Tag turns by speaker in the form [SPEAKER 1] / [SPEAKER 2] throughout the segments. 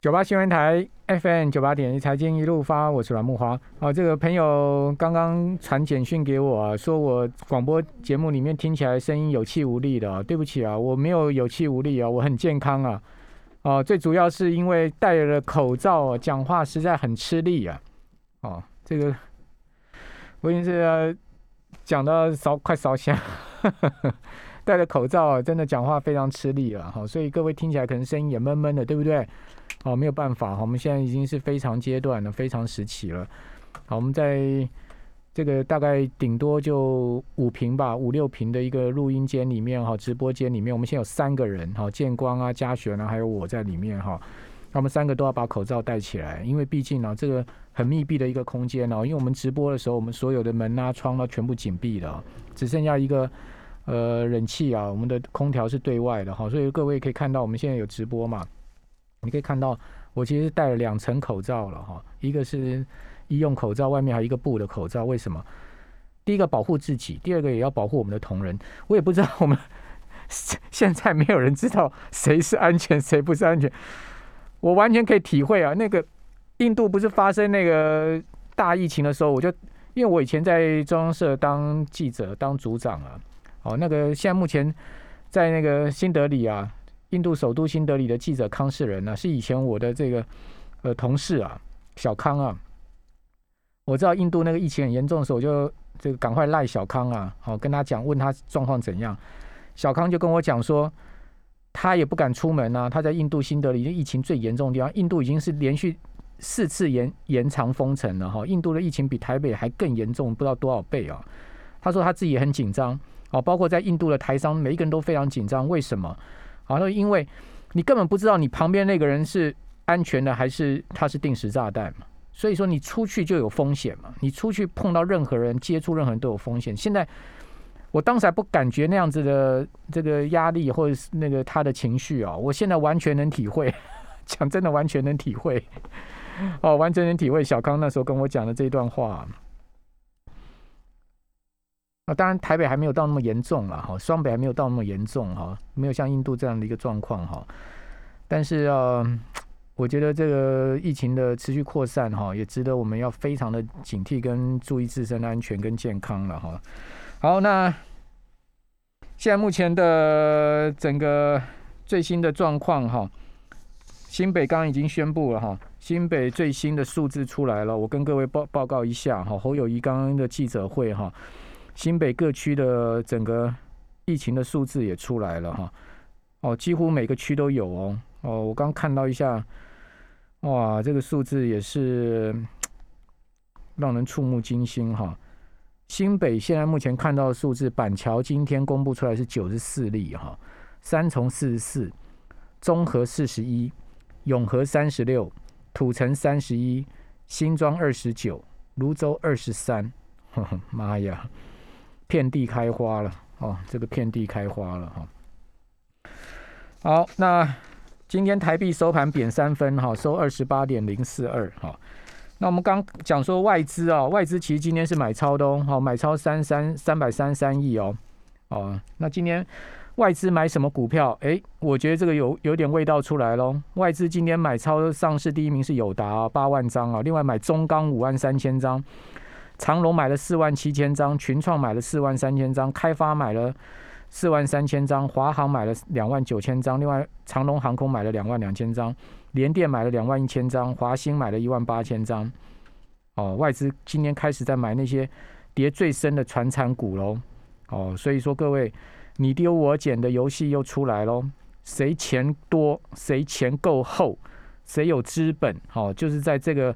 [SPEAKER 1] 九八新闻台 FM 九八点一财经一路发，我是阮木华。哦，这个朋友刚刚传简讯给我啊，说我广播节目里面听起来声音有气无力的。对不起啊，我没有有气无力啊，我很健康啊。哦，最主要是因为戴了口罩，讲话实在很吃力啊。哦，这个我已经是讲到烧快烧香。戴着口罩，真的讲话非常吃力了哈，所以各位听起来可能声音也闷闷的，对不对？哦，没有办法哈，我们现在已经是非常阶段了，非常时期了。好，我们在这个大概顶多就五平吧，五六平的一个录音间里面哈，直播间里面，我们现在有三个人哈，建光啊、嘉璇啊，还有我在里面哈。那我们三个都要把口罩戴起来，因为毕竟呢，这个很密闭的一个空间呢，因为我们直播的时候，我们所有的门啊、窗都全部紧闭的，只剩下一个。呃，冷气啊，我们的空调是对外的哈，所以各位可以看到，我们现在有直播嘛？你可以看到，我其实戴了两层口罩了哈，一个是医用口罩，外面还有一个布的口罩。为什么？第一个保护自己，第二个也要保护我们的同仁。我也不知道我们 现在没有人知道谁是安全，谁不是安全。我完全可以体会啊，那个印度不是发生那个大疫情的时候，我就因为我以前在中央社当记者，当组长啊。哦，那个现在目前在那个新德里啊，印度首都新德里的记者康世仁呢，是以前我的这个呃同事啊，小康啊。我知道印度那个疫情很严重的时候，我就这个赶快赖小康啊，好跟他讲，问他状况怎样。小康就跟我讲说，他也不敢出门啊，他在印度新德里疫情最严重的地方，印度已经是连续四次延延长封城了哈，印度的疫情比台北还更严重，不知道多少倍啊。他说他自己也很紧张。哦，包括在印度的台商，每一个人都非常紧张。为什么？好，那因为你根本不知道你旁边那个人是安全的，还是他是定时炸弹嘛。所以说你出去就有风险嘛。你出去碰到任何人，接触任何人都有风险。现在我当时还不感觉那样子的这个压力，或者是那个他的情绪啊，我现在完全能体会。讲真的，完全能体会。哦，完全能体会小康那时候跟我讲的这段话。那当然，台北还没有到那么严重了哈，双北还没有到那么严重哈，没有像印度这样的一个状况哈。但是啊，我觉得这个疫情的持续扩散哈，也值得我们要非常的警惕跟注意自身的安全跟健康了哈。好，那现在目前的整个最新的状况哈，新北刚刚已经宣布了哈，新北最新的数字出来了，我跟各位报报告一下哈。侯友谊刚刚的记者会哈。新北各区的整个疫情的数字也出来了哈，哦，几乎每个区都有哦，哦，我刚看到一下，哇，这个数字也是让人触目惊心哈。新北现在目前看到的数字，板桥今天公布出来是九十四例哈，三重四十四，中和四十一，永和三十六，土城三十一，新庄二十九，泸州二十三，妈呀！遍地开花了哦，这个遍地开花了哈。好，那今天台币收盘贬三分哈，收二十八点零四二哈。那我们刚讲说外资啊，外资其实今天是买超的哦，好买超三三三百三三亿哦哦。那今天外资买什么股票？哎，我觉得这个有有点味道出来喽。外资今天买超上市第一名是友达八万张啊，另外买中钢五万三千张。长隆买了四万七千张，群创买了四万三千张，开发买了四万三千张，华航买了两万九千张，另外长隆航空买了两万两千张，联电买了两万一千张，华兴买了一万八千张。哦，外资今年开始在买那些跌最深的传产股喽。哦，所以说各位你丢我捡的游戏又出来喽，谁钱多，谁钱够厚，谁有资本，哦，就是在这个。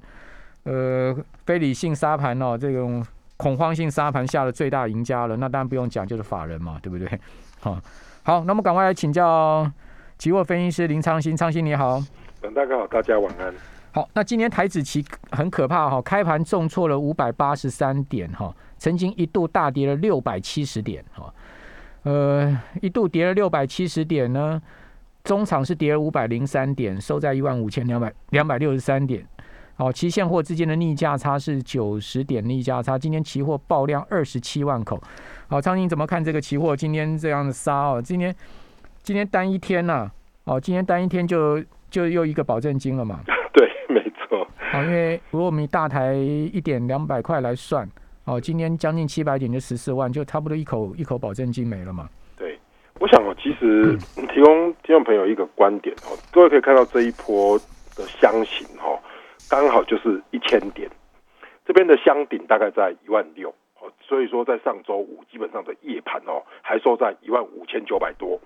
[SPEAKER 1] 呃，非理性沙盘哦，这种恐慌性沙盘下的最大赢家了，那当然不用讲，就是法人嘛，对不对？好，好，那么赶快来请教期货分析师林昌兴，昌兴你好，
[SPEAKER 2] 嗯，大家好，大家晚安。
[SPEAKER 1] 好，那今天台子期很可怕哈，开盘重挫了五百八十三点哈，曾经一度大跌了六百七十点哈，呃，一度跌了六百七十点呢，中场是跌了五百零三点，收在一万五千两百两百六十三点。好，期现货之间的逆价差是九十点逆价差。今天期货爆量二十七万口。好，昌宁怎么看这个期货今天这样的杀哦？今天今天单一天呐，哦，今天单一天就就又一个保证金了嘛。
[SPEAKER 2] 对，没错。
[SPEAKER 1] 好，因为如果我们以大台一点两百块来算，哦，今天将近七百点就十四万，就差不多一口一口保证金没了嘛。
[SPEAKER 2] 对，我想哦，其实 提供听众朋友一个观点哦，各位可以看到这一波的箱型哈，刚好就是一千点，这边的箱顶大概在一万六哦，所以说在上周五基本上的夜盘哦，还收在一万五千九百多。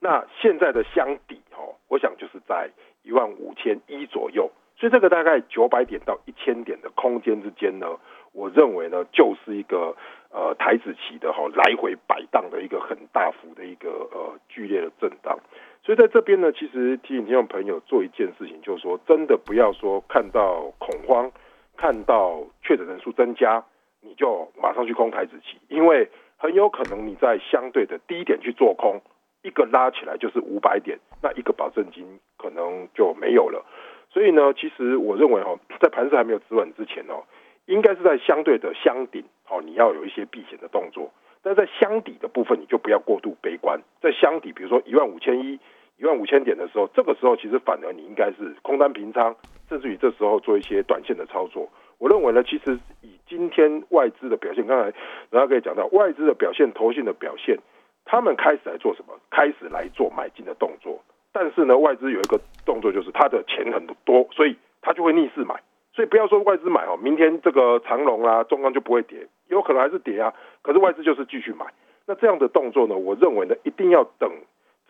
[SPEAKER 2] 那现在的箱底哦，我想就是在一万五千一左右，所以这个大概九百点到一千点的空间之间呢，我认为呢，就是一个呃台子期的哈来回摆荡的一个很大幅的一个呃剧烈的震荡。所以在这边呢，其实提醒听众朋友做一件事情，就是说真的不要说看到恐慌，看到确诊人数增加，你就马上去空台子期，因为很有可能你在相对的低点去做空。一个拉起来就是五百点，那一个保证金可能就没有了。所以呢，其实我认为哦，在盘势还没有止稳之前哦，应该是在相对的箱顶哦，你要有一些避险的动作。但在箱底的部分，你就不要过度悲观。在箱底，比如说一万五千一、一万五千点的时候，这个时候其实反而你应该是空单平仓，甚至于这时候做一些短线的操作。我认为呢，其实以今天外资的表现，刚才然后可以讲到外资的表现、投信的表现。他们开始来做什么？开始来做买进的动作。但是呢，外资有一个动作，就是他的钱很多，所以他就会逆势买。所以不要说外资买哦，明天这个长龙啊、中钢就不会跌，有可能还是跌啊。可是外资就是继续买。那这样的动作呢，我认为呢，一定要等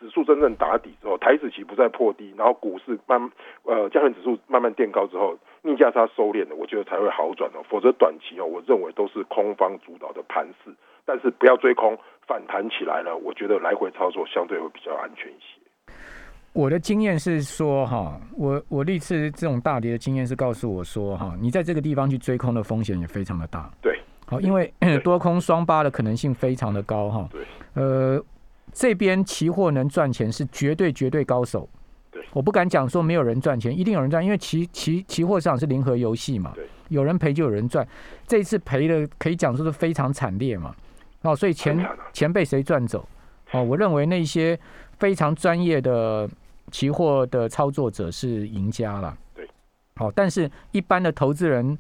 [SPEAKER 2] 指数真正打底之后，台子期不再破低，然后股市慢呃加权指数慢慢垫高之后，逆价差收敛了，我觉得才会好转哦。否则短期哦，我认为都是空方主导的盘势。但是不要追空。反弹起来了，我觉得来回操作相对会比较安全一些。
[SPEAKER 1] 我的经验是说，哈，我我历次这种大跌的经验是告诉我说，哈，你在这个地方去追空的风险也非常的大。
[SPEAKER 2] 对，
[SPEAKER 1] 好，因为 多空双八的可能性非常的高，哈。
[SPEAKER 2] 对。
[SPEAKER 1] 呃，这边期货能赚钱是绝对绝对高手。
[SPEAKER 2] 对。
[SPEAKER 1] 我不敢讲说没有人赚钱，一定有人赚，因为期期期货市场是零和游戏嘛。
[SPEAKER 2] 对。
[SPEAKER 1] 有人赔就有人赚，这一次赔的可以讲说是非常惨烈嘛。哦，所以钱钱被谁赚走？哦，我认为那些非常专业的期货的操作者是赢家了。
[SPEAKER 2] 对，
[SPEAKER 1] 好，但是一般的投资人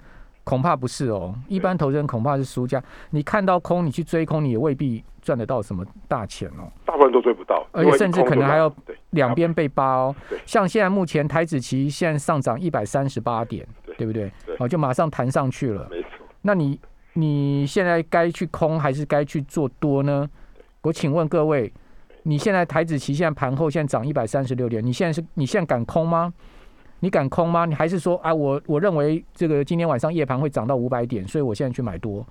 [SPEAKER 1] 恐怕不是哦，一般投资人恐怕是输家。你看到空，你去追空，你也未必赚得到什么大钱哦。
[SPEAKER 2] 大部分都追不到，
[SPEAKER 1] 而且甚至可能还要两边被扒哦。像现在目前台子期现在上涨一百三十八点，对不对？
[SPEAKER 2] 对，
[SPEAKER 1] 哦，就马上弹上去了。
[SPEAKER 2] 没错，
[SPEAKER 1] 那你。你现在该去空还是该去做多呢？我请问各位，你现在台子期现在盘后现在涨一百三十六点，你现在是你现在敢空吗？你敢空吗？你还是说啊，我我认为这个今天晚上夜盘会涨到五百点，所以我现在去买多？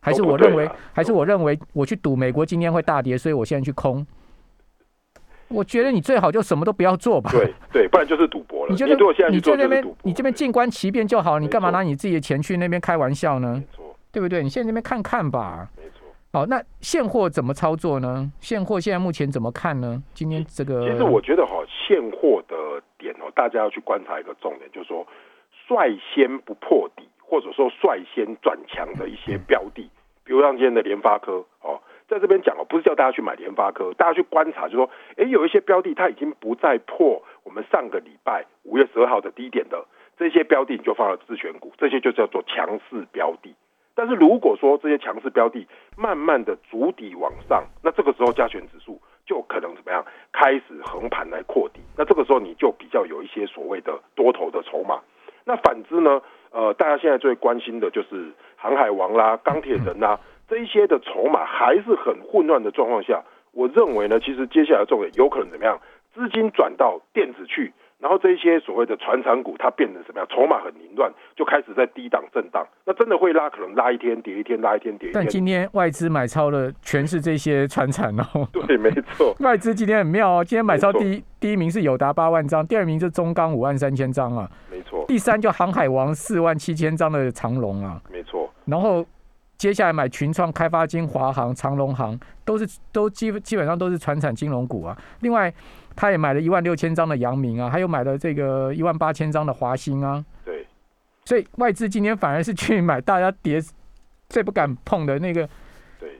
[SPEAKER 1] 还是我认为，还是我认为我去赌美国今天会大跌，所以我现在去空？我觉得你最好就什么都不要做吧。
[SPEAKER 2] 对对，不然就是赌博了。
[SPEAKER 1] 你就
[SPEAKER 2] 是
[SPEAKER 1] 你在那边，你这边静观其变就好，你干嘛拿你自己的钱去那边开玩笑呢？对不对？你现在那边看看吧。
[SPEAKER 2] 没错。
[SPEAKER 1] 好，那现货怎么操作呢？现货现在目前怎么看呢？今天这个，
[SPEAKER 2] 其实我觉得哈，现货的点哦，大家要去观察一个重点，就是说率先不破底，或者说率先转强的一些标的，比如像今天的联发科哦，在这边讲哦，不是叫大家去买联发科，大家去观察，就说，哎，有一些标的它已经不再破我们上个礼拜五月十二号的低点的这些标的，你就放到自选股，这些就叫做强势标的。但是如果说这些强势标的慢慢的逐底往上，那这个时候加权指数就可能怎么样开始横盘来扩底，那这个时候你就比较有一些所谓的多头的筹码。那反之呢，呃，大家现在最关心的就是航海王啦、钢铁人啦这一些的筹码还是很混乱的状况下，我认为呢，其实接下来重点有可能怎么样，资金转到电子去。然后这些所谓的传产股，它变成什么样？筹码很凌乱，就开始在低档震荡。那真的会拉，可能拉一天跌一天，拉一天跌一天。
[SPEAKER 1] 但今天外资买超的全是这些传产哦。
[SPEAKER 2] 对，没错。
[SPEAKER 1] 外资今天很妙哦，今天买超第一第一名是友达八万张，第二名是中钢五万三千张啊。
[SPEAKER 2] 没错。
[SPEAKER 1] 第三就航海王四万七千张的长龙啊。
[SPEAKER 2] 没错。
[SPEAKER 1] 然后接下来买群创、开发金、华航、长隆航，都是都基基本上都是传产金融股啊。另外。他也买了一万六千张的阳明啊，还有买了这个一万八千张的华兴啊。
[SPEAKER 2] 对，
[SPEAKER 1] 所以外资今天反而是去买大家跌最不敢碰的那个。
[SPEAKER 2] 对，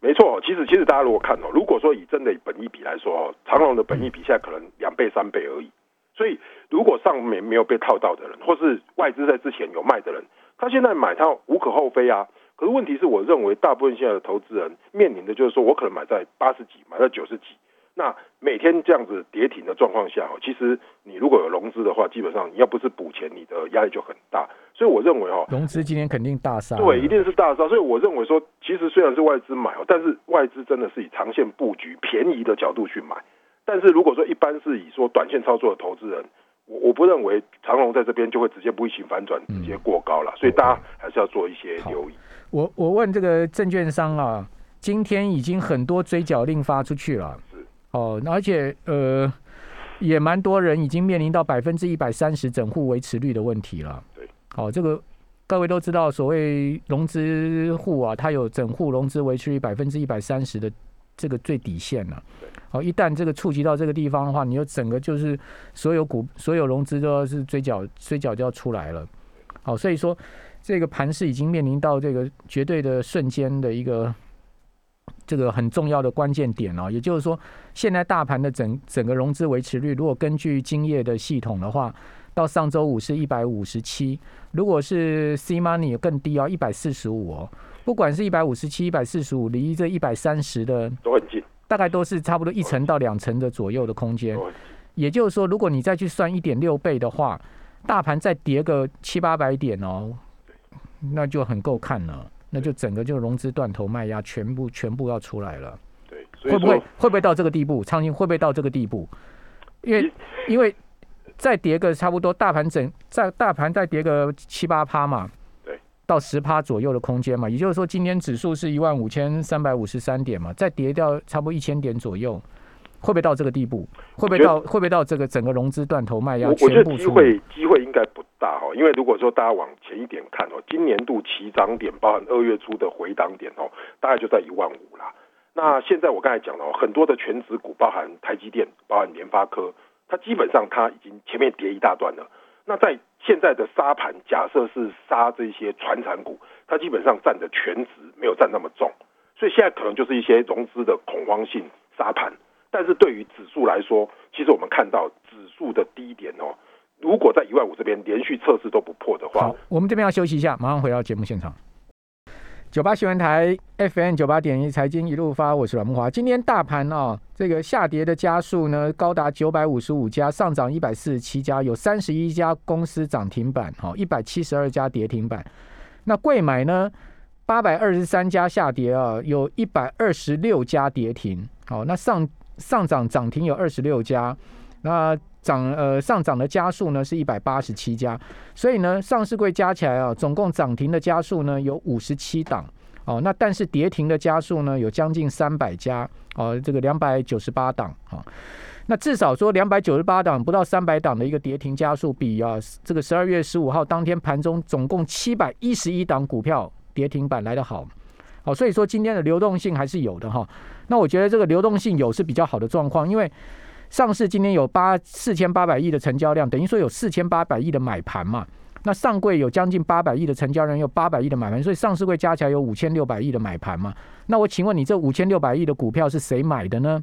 [SPEAKER 2] 没错。其实，其实大家如果看哦，如果说以真的本益比来说哦，长隆的本益比现在可能两倍、三倍而已。所以如果上面没有被套到的人，或是外资在之前有卖的人，他现在买他无可厚非啊。可是问题是我认为大部分现在的投资人面临的就是说我可能买在八十几，买在九十几。那每天这样子跌停的状况下，其实你如果有融资的话，基本上你要不是补钱，你的压力就很大。所以我认为哈，
[SPEAKER 1] 融资今天肯定大杀，
[SPEAKER 2] 对，一定是大杀。所以我认为说，其实虽然是外资买哦，但是外资真的是以长线布局、便宜的角度去买。但是如果说一般是以说短线操作的投资人，我我不认为长龙在这边就会直接不一行反转，直接过高了。所以大家还是要做一些留意。
[SPEAKER 1] 我我问这个证券商啊，今天已经很多追缴令发出去了。哦，而且呃，也蛮多人已经面临到百分之一百三十整户维持率的问题了。
[SPEAKER 2] 对，
[SPEAKER 1] 好，这个各位都知道，所谓融资户啊，它有整户融资维持率百分之一百三十的这个最底线了。好，一旦这个触及到这个地方的话，你就整个就是所有股、所有融资都要是追缴、追缴就要出来了。好，所以说这个盘势已经面临到这个绝对的瞬间的一个。这个很重要的关键点哦，也就是说，现在大盘的整整个融资维持率，如果根据今夜的系统的话，到上周五是一百五十七，如果是 C money 更低哦，一百四十五哦，不管是一百五十七、一百四十五，离这一百三十的
[SPEAKER 2] 都很近，
[SPEAKER 1] 大概都是差不多一层到两层的左右的空间。也就是说，如果你再去算一点六倍的话，大盘再跌个七八百点哦，那就很够看了。那就整个就融资断头卖压全部全部要出来了，
[SPEAKER 2] 对，
[SPEAKER 1] 会不会会不会到这个地步？苍蝇会不会到这个地步？因为因为再跌个差不多，大盘整在大盘再跌个七八趴嘛，
[SPEAKER 2] 对，
[SPEAKER 1] 到十趴左右的空间嘛，也就是说今天指数是一万五千三百五十三点嘛，再跌掉差不多一千点左右，会不会到这个地步？会不会到会不会到这个整个融资断头卖压全部
[SPEAKER 2] 机会机会应该不。大哈，因为如果说大家往前一点看哦，今年度起涨点，包含二月初的回档点哦，大概就在一万五啦。那现在我刚才讲了，很多的全指股，包含台积电，包含联发科，它基本上它已经前面跌一大段了。那在现在的沙盘，假设是杀这些传产股，它基本上占的全值没有占那么重，所以现在可能就是一些融资的恐慌性沙盘。但是对于指数来说，其实我们看到指数的低点哦。如果在一万五这边连续测试都不破的话，
[SPEAKER 1] 我们这边要休息一下，马上回到节目现场。九八新闻台 FM 九八点一财经一路发，我是阮木华。今天大盘啊，这个下跌的家数呢高达九百五十五家，上涨一百四十七家，有三十一家公司涨停板，好，一百七十二家跌停板。那贵买呢，八百二十三家下跌啊，有一百二十六家跌停，好，那上上涨涨停有二十六家，那。涨呃上涨的家数呢是一百八十七家，所以呢上市柜加起来啊，总共涨停的家数呢有五十七档。哦，那但是跌停的家数呢有将近三百家。哦，这个两百九十八档。啊，那至少说两百九十八档不到三百档的一个跌停家数，比啊这个十二月十五号当天盘中总共七百一十一档股票跌停板来的好，好，所以说今天的流动性还是有的哈，那我觉得这个流动性有是比较好的状况，因为。上市今天有八四千八百亿的成交量，等于说有四千八百亿的买盘嘛？那上柜有将近八百亿的成交量，有八百亿的买盘，所以上市柜加起来有五千六百亿的买盘嘛？那我请问你，这五千六百亿的股票是谁买的呢？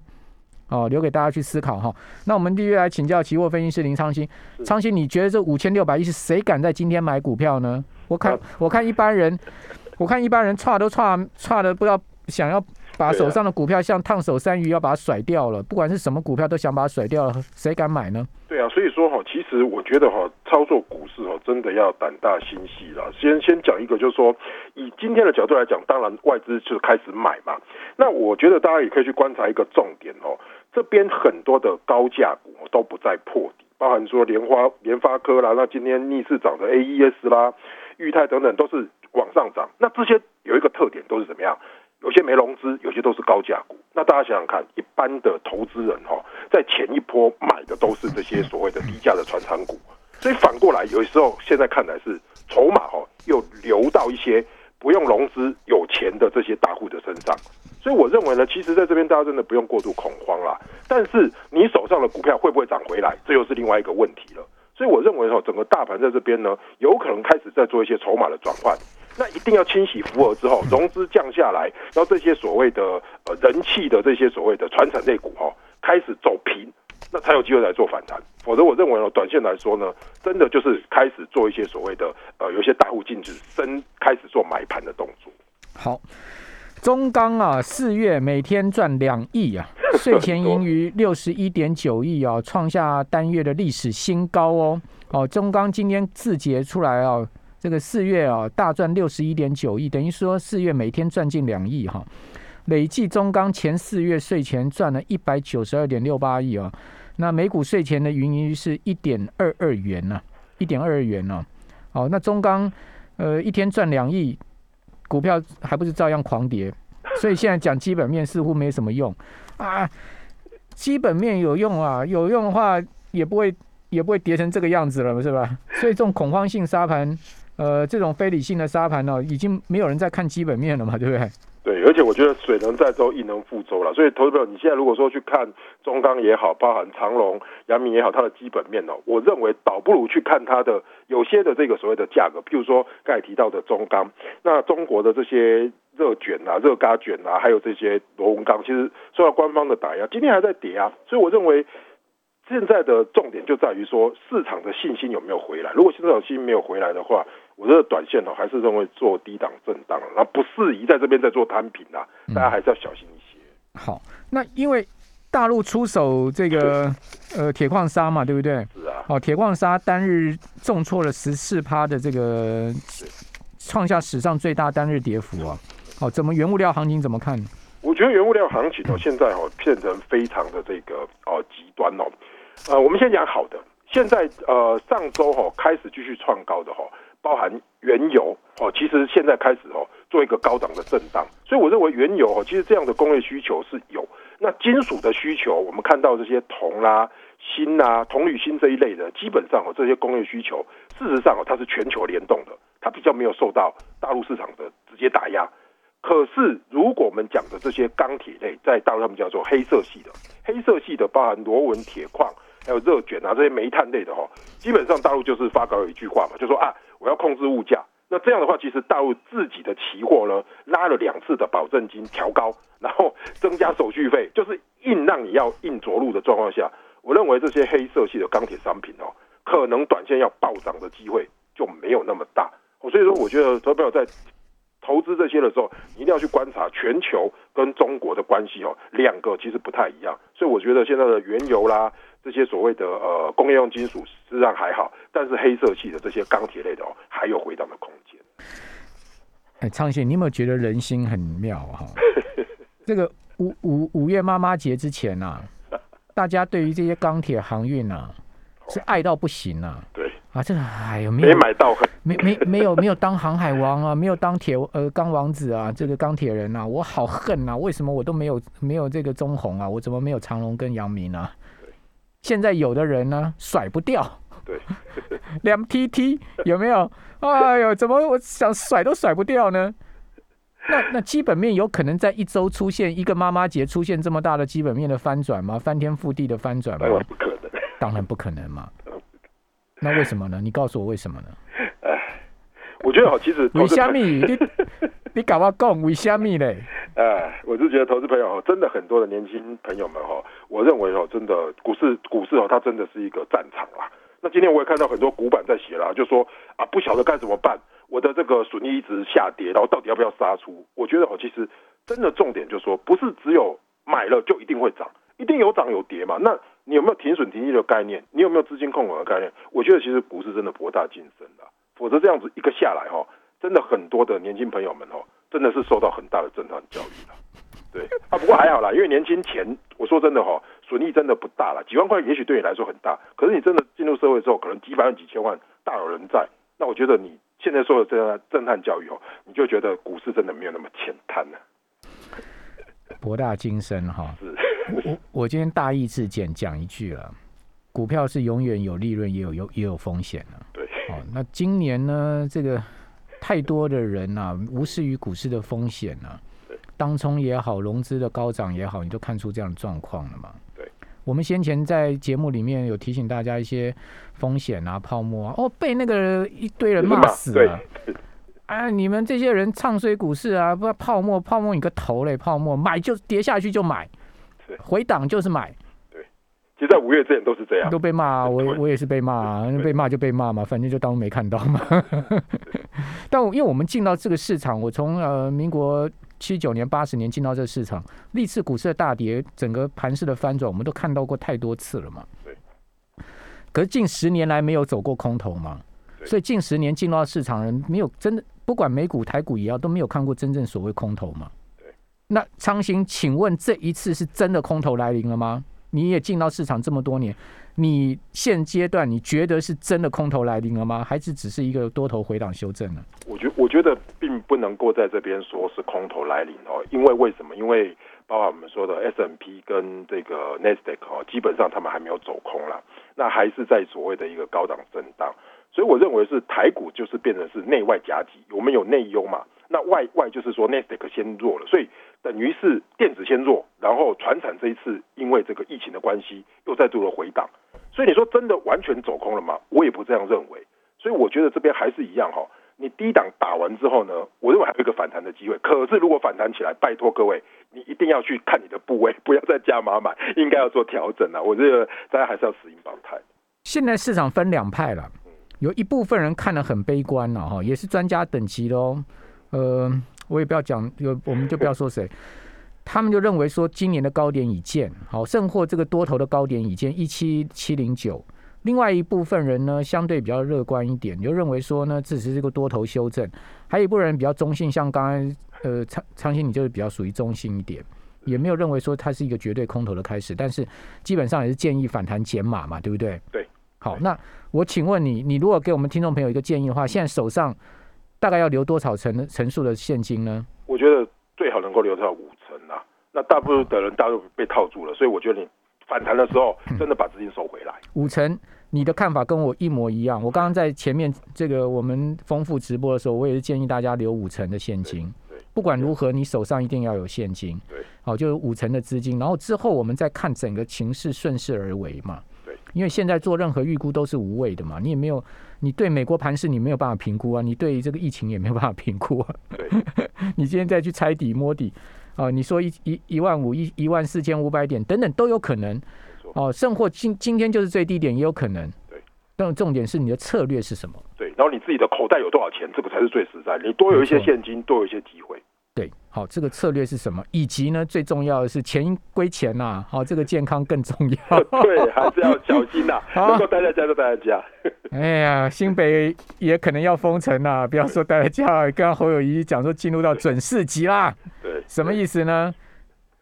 [SPEAKER 1] 哦，留给大家去思考哈。那我们继续来请教期货分析师林昌兴，昌兴，你觉得这五千六百亿是谁敢在今天买股票呢？我看我看一般人，我看一般人差都差差的不知道想要。把手上的股票像烫手山芋，要把它甩掉了。不管是什么股票，都想把它甩掉了。谁敢买呢？
[SPEAKER 2] 对啊，所以说哈，其实我觉得哈，操作股市哈，真的要胆大心细了。先先讲一个，就是说，以今天的角度来讲，当然外资就开始买嘛。那我觉得大家也可以去观察一个重点哦，这边很多的高价股都不再破底，包含说莲花、联发科啦，那今天逆市涨的 A E S 啦、裕泰等等都是往上涨。那这些有一个特点，都是怎么样？有些没融资，有些都是高价股。那大家想想看，一般的投资人哈，在前一波买的都是这些所谓的低价的传产股，所以反过来，有时候现在看来是筹码哈又流到一些不用融资、有钱的这些大户的身上。所以我认为呢，其实在这边大家真的不用过度恐慌啦。但是你手上的股票会不会涨回来，这又是另外一个问题了。所以我认为哈，整个大盘在这边呢，有可能开始在做一些筹码的转换。那一定要清洗浮额之后，融资降下来，然后这些所谓的呃人气的这些所谓的传承类股哈，开始走平，那才有机会来做反弹。否则，我认为呢，短线来说呢，真的就是开始做一些所谓的呃，有一些大户禁止，真开始做买盘的动作。
[SPEAKER 1] 好，中钢啊，四月每天赚两亿啊，税前盈余六十一点九亿啊，创下单月的历史新高哦。哦，中钢今天字节出来啊，这个四月啊大赚六十一点九亿，等于说四月每天赚近两亿哈。累计中钢前四月税前赚了一百九十二点六八亿啊，那每股税前的盈余是一点二二元呢，一点二二元呢。好，那中钢呃一天赚两亿，股票还不是照样狂跌，所以现在讲基本面似乎没什么用啊。基本面有用啊，有用的话也不会也不会跌成这个样子了，是吧？所以这种恐慌性沙盘，呃，这种非理性的沙盘呢，已经没有人在看基本面了嘛，对不对？
[SPEAKER 2] 对，而且我觉得水能载舟，亦能覆舟了。所以，投资朋友，你现在如果说去看中钢也好，包含长隆、阳明也好，它的基本面哦，我认为倒不如去看它的有些的这个所谓的价格，譬如说刚才提到的中钢，那中国的这些热卷啊、热轧卷啊，还有这些螺纹钢，其实受到官方的打压，今天还在跌啊。所以，我认为现在的重点就在于说市场的信心有没有回来。如果市场信心没有回来的话，我觉得短线呢，还是认为做低档震荡，那不适宜在这边再做摊平啊，大家还是要小心一些。
[SPEAKER 1] 好，那因为大陆出手这个呃铁矿砂嘛，对不对？
[SPEAKER 2] 是啊。
[SPEAKER 1] 哦，铁矿砂单日重挫了十四趴的这个，创下史上最大单日跌幅啊。好，怎么原物料行情怎么看？
[SPEAKER 2] 我觉得原物料行情哦，现在哦变成非常的这个哦极端哦。呃，我们先讲好的，现在呃上周哦开始继续创高的哈。包含原油哦，其实现在开始哦做一个高档的震荡，所以我认为原油哦，其实这样的工业需求是有。那金属的需求，我们看到这些铜啦、锌啦、铜铝锌这一类的，基本上哦这些工业需求，事实上哦它是全球联动的，它比较没有受到大陆市场的直接打压。可是如果我们讲的这些钢铁类，在大陆他们叫做黑色系的，黑色系的包含螺纹铁矿。还有热卷啊，这些煤炭类的哈，基本上大陆就是发稿有一句话嘛，就说啊，我要控制物价。那这样的话，其实大陆自己的期货呢，拉了两次的保证金调高，然后增加手续费，就是硬让你要硬着陆的状况下，我认为这些黑色系的钢铁商品哦，可能短线要暴涨的机会就没有那么大。所以说，我觉得投票在投资这些的时候，你一定要去观察全球跟中国的关系哦，两个其实不太一样。所以我觉得现在的原油啦。这些所谓的呃工业用金属实际上还好，但是黑色系的这些钢铁类的哦，还有回档的空间。
[SPEAKER 1] 哎，昌信，你有没有觉得人心很妙哈？这个五五五月妈妈节之前呐，大家对于这些钢铁航运呐是爱到不行呐。
[SPEAKER 2] 对
[SPEAKER 1] 啊，这个哎呦，
[SPEAKER 2] 没买到，
[SPEAKER 1] 没没没有没有当航海王啊，没有当铁呃钢王子啊，这个钢铁人呐，我好恨呐！为什么我都没有没有这个中红啊？我怎么没有长隆跟杨明啊？现在有的人呢甩不掉，
[SPEAKER 2] 对，
[SPEAKER 1] 两 T T 有没有？哎呦，怎么我想甩都甩不掉呢？那那基本面有可能在一周出现一个妈妈节出现这么大的基本面的翻转吗？翻天覆地的翻转吗？
[SPEAKER 2] 当然不可能，
[SPEAKER 1] 当然不可能嘛。那为什么呢？你告诉我为什么呢？
[SPEAKER 2] 我觉得好，其实
[SPEAKER 1] 为虾米？你你搞我讲为虾米嘞？
[SPEAKER 2] 哎，我是觉得投资朋友真的很多的年轻朋友们哈，我认为哦，真的股市股市哦，它真的是一个战场啦。那今天我也看到很多股板在写啦，就说啊，不晓得该怎么办，我的这个损益一直下跌，然后到底要不要杀出？我觉得哦，其实真的重点就是说，不是只有买了就一定会涨，一定有涨有跌嘛。那你有没有停损停利的概念？你有没有资金控管的概念？我觉得其实股市真的博大精深的，否则这样子一个下来哈，真的很多的年轻朋友们哦。真的是受到很大的震撼教育了，对啊，不过还好啦，因为年轻钱，我说真的哈，损益真的不大了，几万块也许对你来说很大，可是你真的进入社会之后，可能几百万、几千万大有人在，那我觉得你现在说的这样震撼教育哦，你就觉得股市真的没有那么浅滩了。
[SPEAKER 1] 博大精深哈，
[SPEAKER 2] 是
[SPEAKER 1] 我我今天大意至简讲一句了，股票是永远有利润，也有有也有风险的。
[SPEAKER 2] 对，
[SPEAKER 1] 哦，那今年呢，这个。太多的人呐，无视于股市的风险呐，当冲也好，融资的高涨也好，你都看出这样的状况了嘛？
[SPEAKER 2] 对，
[SPEAKER 1] 我们先前在节目里面有提醒大家一些风险啊、泡沫啊，哦，被那个一堆人骂死了。哎，你们这些人唱衰股市啊，不泡沫，泡沫你个头嘞！泡沫买就跌下去就买，回档就是买。
[SPEAKER 2] 对，其实，在五月之前都是这样，
[SPEAKER 1] 都被骂，啊我我也是被骂，被骂就被骂嘛，反正就当没看到嘛。但因为我们进到这个市场，我从呃民国七九年、八十年进到这个市场，历次股市的大跌，整个盘势的翻转，我们都看到过太多次了嘛。
[SPEAKER 2] 对。
[SPEAKER 1] 可是近十年来没有走过空头嘛，所以近十年进到市场人没有真的，不管美股、台股一样，都没有看过真正所谓空头嘛。
[SPEAKER 2] 对。
[SPEAKER 1] 那昌兴，请问这一次是真的空头来临了吗？你也进到市场这么多年，你现阶段你觉得是真的空头来临了吗？还是只是一个多头回档修正呢？
[SPEAKER 2] 我觉我觉得并不能够在这边说是空头来临哦，因为为什么？因为包括我们说的 S M P 跟这个 n e s d a q 哦，基本上他们还没有走空了，那还是在所谓的一个高档震荡，所以我认为是台股就是变成是内外夹击，我们有内忧嘛。那外外就是说 n e s t a q 先弱了，所以等于是电子先弱，然后船产这一次因为这个疫情的关系又再度了回档，所以你说真的完全走空了吗？我也不这样认为，所以我觉得这边还是一样哈，你低档打完之后呢，我认为还有一个反弹的机会。可是如果反弹起来，拜托各位，你一定要去看你的部位，不要再加码买，应该要做调整了。我这个大家还是要死硬保态。
[SPEAKER 1] 现在市场分两派了，有一部分人看得很悲观了哈，也是专家等级的哦。呃，我也不要讲，有我们就不要说谁，他们就认为说今年的高点已见，好，甚或这个多头的高点已见一七七零九。另外一部分人呢，相对比较乐观一点，就认为说呢，只是这个多头修正。还有一部分人比较中性，像刚才呃昌昌兴，你就是比较属于中性一点，也没有认为说它是一个绝对空头的开始，但是基本上也是建议反弹减码嘛，对不对？
[SPEAKER 2] 对。
[SPEAKER 1] 好，那我请问你，你如果给我们听众朋友一个建议的话，现在手上。大概要留多少层层数的现金呢？
[SPEAKER 2] 我觉得最好能够留到五成啊。那大部分的人大都被套住了，所以我觉得你反弹的时候真的把资金收回来。
[SPEAKER 1] 五成，你的看法跟我一模一样。我刚刚在前面这个我们丰富直播的时候，我也是建议大家留五成的现金。
[SPEAKER 2] 对，
[SPEAKER 1] 不管如何，你手上一定要有现金。
[SPEAKER 2] 对，
[SPEAKER 1] 好，就是五成的资金，然后之后我们再看整个情势顺势而为嘛。
[SPEAKER 2] 对，
[SPEAKER 1] 因为现在做任何预估都是无谓的嘛，你也没有。你对美国盘势你没有办法评估啊，你对这个疫情也没有办法评估啊。
[SPEAKER 2] 对，
[SPEAKER 1] 你今天再去猜底摸底啊，你说一一一万五一一万四千五百点等等都有可能。哦，甚或今今天就是最低点也有可能。
[SPEAKER 2] 对。
[SPEAKER 1] 但重点是你的策略是什么？
[SPEAKER 2] 对，然后你自己的口袋有多少钱，这个才是最实在。你多有一些现金，多有一些机会。
[SPEAKER 1] 对，好，这个策略是什么？以及呢，最重要的是钱归钱呐，好，这个健康更重要。
[SPEAKER 2] 对，还是要小心呐。能够待在家就待在家。
[SPEAKER 1] 哎呀，新北也可能要封城呐，不要说待在家。刚刚侯友谊讲说进入到准四级啦。
[SPEAKER 2] 对。
[SPEAKER 1] 什么意思呢？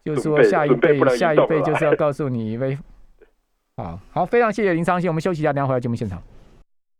[SPEAKER 1] 就是说下一辈，下一辈就是要告诉你，一位好好，非常谢谢林昌信，我们休息一下，等下回来节目现场。